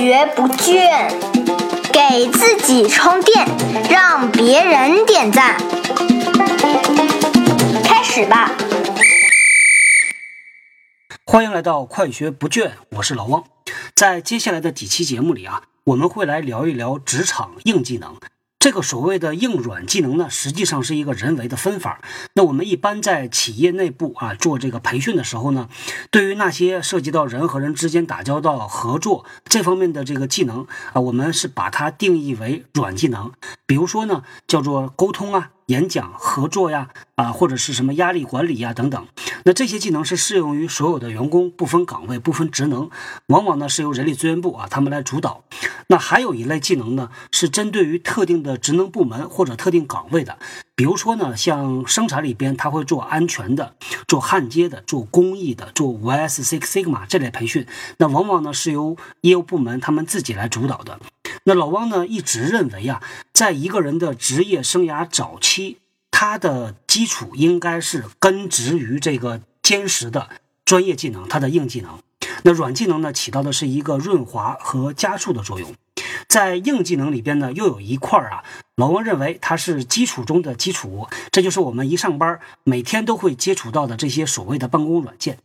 学不倦，给自己充电，让别人点赞。开始吧！欢迎来到快学不倦，我是老汪。在接下来的几期节目里啊，我们会来聊一聊职场硬技能。这个所谓的硬软技能呢，实际上是一个人为的分法。那我们一般在企业内部啊做这个培训的时候呢，对于那些涉及到人和人之间打交道、合作这方面的这个技能啊，我们是把它定义为软技能。比如说呢，叫做沟通啊。演讲、合作呀，啊，或者是什么压力管理呀等等，那这些技能是适用于所有的员工，不分岗位、不分职能，往往呢是由人力资源部啊他们来主导。那还有一类技能呢，是针对于特定的职能部门或者特定岗位的，比如说呢，像生产里边他会做安全的、做焊接的、做工艺的、做 5S Six Sigma 这类培训，那往往呢是由业务部门他们自己来主导的。那老汪呢一直认为啊，在一个人的职业生涯早期，他的基础应该是根植于这个坚实的专业技能，他的硬技能。那软技能呢，起到的是一个润滑和加速的作用。在硬技能里边呢，又有一块啊，老王认为它是基础中的基础，这就是我们一上班每天都会接触到的这些所谓的办公软件。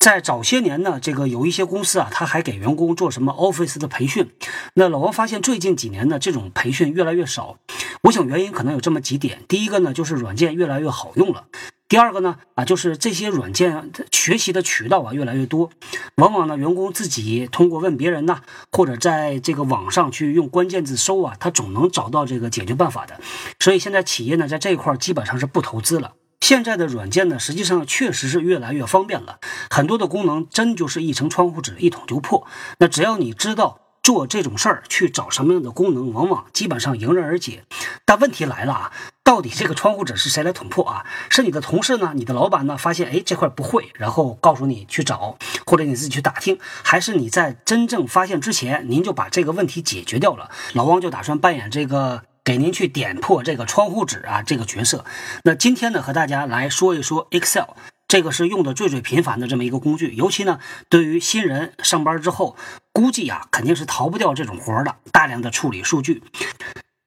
在早些年呢，这个有一些公司啊，他还给员工做什么 Office 的培训。那老王发现最近几年呢，这种培训越来越少。我想原因可能有这么几点：第一个呢，就是软件越来越好用了；第二个呢，啊，就是这些软件学习的渠道啊越来越多，往往呢，员工自己通过问别人呐，或者在这个网上去用关键字搜啊，他总能找到这个解决办法的。所以现在企业呢，在这一块基本上是不投资了。现在的软件呢，实际上确实是越来越方便了，很多的功能真就是一层窗户纸一捅就破。那只要你知道做这种事儿，去找什么样的功能，往往基本上迎刃而解。但问题来了啊，到底这个窗户纸是谁来捅破啊？是你的同事呢？你的老板呢？发现哎这块不会，然后告诉你去找，或者你自己去打听，还是你在真正发现之前，您就把这个问题解决掉了？老汪就打算扮演这个。给您去点破这个窗户纸啊，这个角色。那今天呢，和大家来说一说 Excel，这个是用的最最频繁的这么一个工具。尤其呢，对于新人上班之后，估计啊，肯定是逃不掉这种活的，大量的处理数据。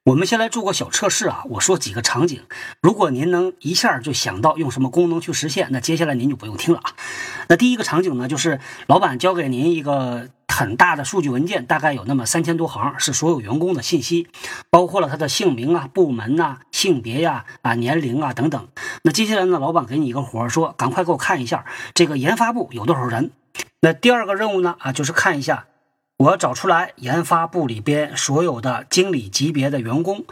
我们先来做个小测试啊，我说几个场景，如果您能一下就想到用什么功能去实现，那接下来您就不用听了啊。那第一个场景呢，就是老板交给您一个。很大的数据文件，大概有那么三千多行，是所有员工的信息，包括了他的姓名啊、部门呐、性别呀、啊年龄啊等等。那接下来呢，老板给你一个活儿，说赶快给我看一下这个研发部有多少人。那第二个任务呢，啊，就是看一下，我找出来研发部里边所有的经理级别的员工。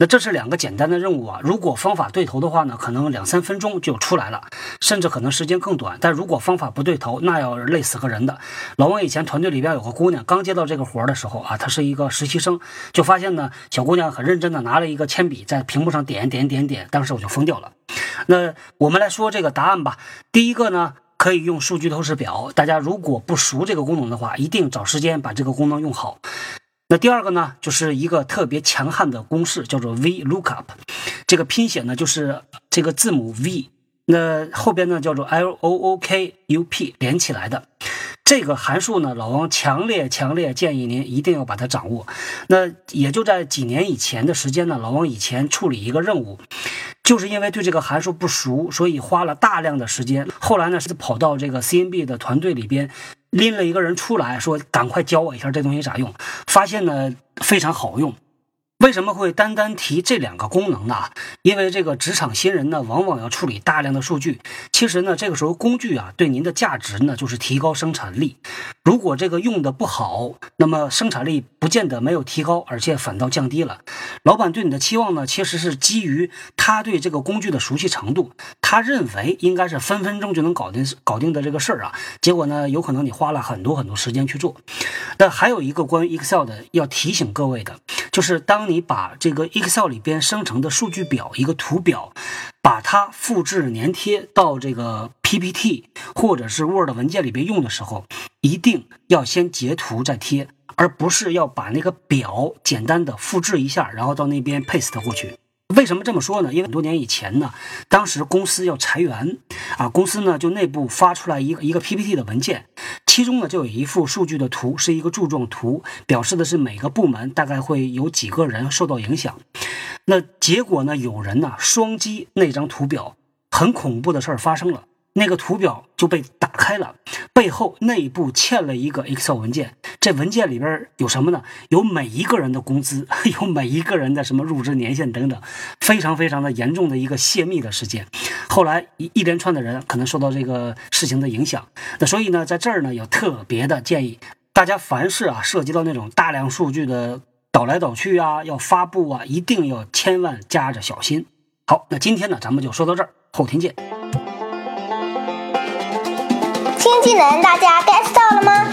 那这是两个简单的任务啊，如果方法对头的话呢，可能两三分钟就出来了，甚至可能时间更短。但如果方法不对头，那要累死个人的。老王以前团队里边有个姑娘，刚接到这个活的时候啊，她是一个实习生，就发现呢，小姑娘很认真的拿了一个铅笔在屏幕上点点点点，当时我就疯掉了。那我们来说这个答案吧。第一个呢，可以用数据透视表，大家如果不熟这个功能的话，一定找时间把这个功能用好。那第二个呢，就是一个特别强悍的公式，叫做 VLOOKUP，这个拼写呢就是这个字母 V，那后边呢叫做 LOOKUP 连起来的。这个函数呢，老王强烈强烈建议您一定要把它掌握。那也就在几年以前的时间呢，老王以前处理一个任务，就是因为对这个函数不熟，所以花了大量的时间。后来呢是跑到这个 CNB 的团队里边。拎了一个人出来说：“赶快教我一下这东西咋用。”发现呢非常好用。为什么会单单提这两个功能呢？因为这个职场新人呢，往往要处理大量的数据。其实呢，这个时候工具啊，对您的价值呢，就是提高生产力。如果这个用的不好，那么生产力不见得没有提高，而且反倒降低了。老板对你的期望呢，其实是基于他对这个工具的熟悉程度，他认为应该是分分钟就能搞定搞定的这个事儿啊。结果呢，有可能你花了很多很多时间去做。那还有一个关于 Excel 的要提醒各位的，就是当你把这个 Excel 里边生成的数据表一个图表，把它复制粘贴到这个 PPT 或者是 Word 文件里边用的时候，一定要先截图再贴，而不是要把那个表简单的复制一下，然后到那边 paste 过去。为什么这么说呢？因为很多年以前呢，当时公司要裁员，啊，公司呢就内部发出来一个一个 PPT 的文件，其中呢就有一幅数据的图，是一个柱状图，表示的是每个部门大概会有几个人受到影响。那结果呢，有人呢双击那张图表，很恐怖的事儿发生了。那个图表就被打开了，背后内部嵌了一个 Excel 文件。这文件里边有什么呢？有每一个人的工资，有每一个人的什么入职年限等等，非常非常的严重的一个泄密的事件。后来一一连串的人可能受到这个事情的影响。那所以呢，在这儿呢，有特别的建议大家，凡是啊涉及到那种大量数据的导来导去啊，要发布啊，一定要千万加着小心。好，那今天呢，咱们就说到这儿，后天见。新技能大家 get 到了吗？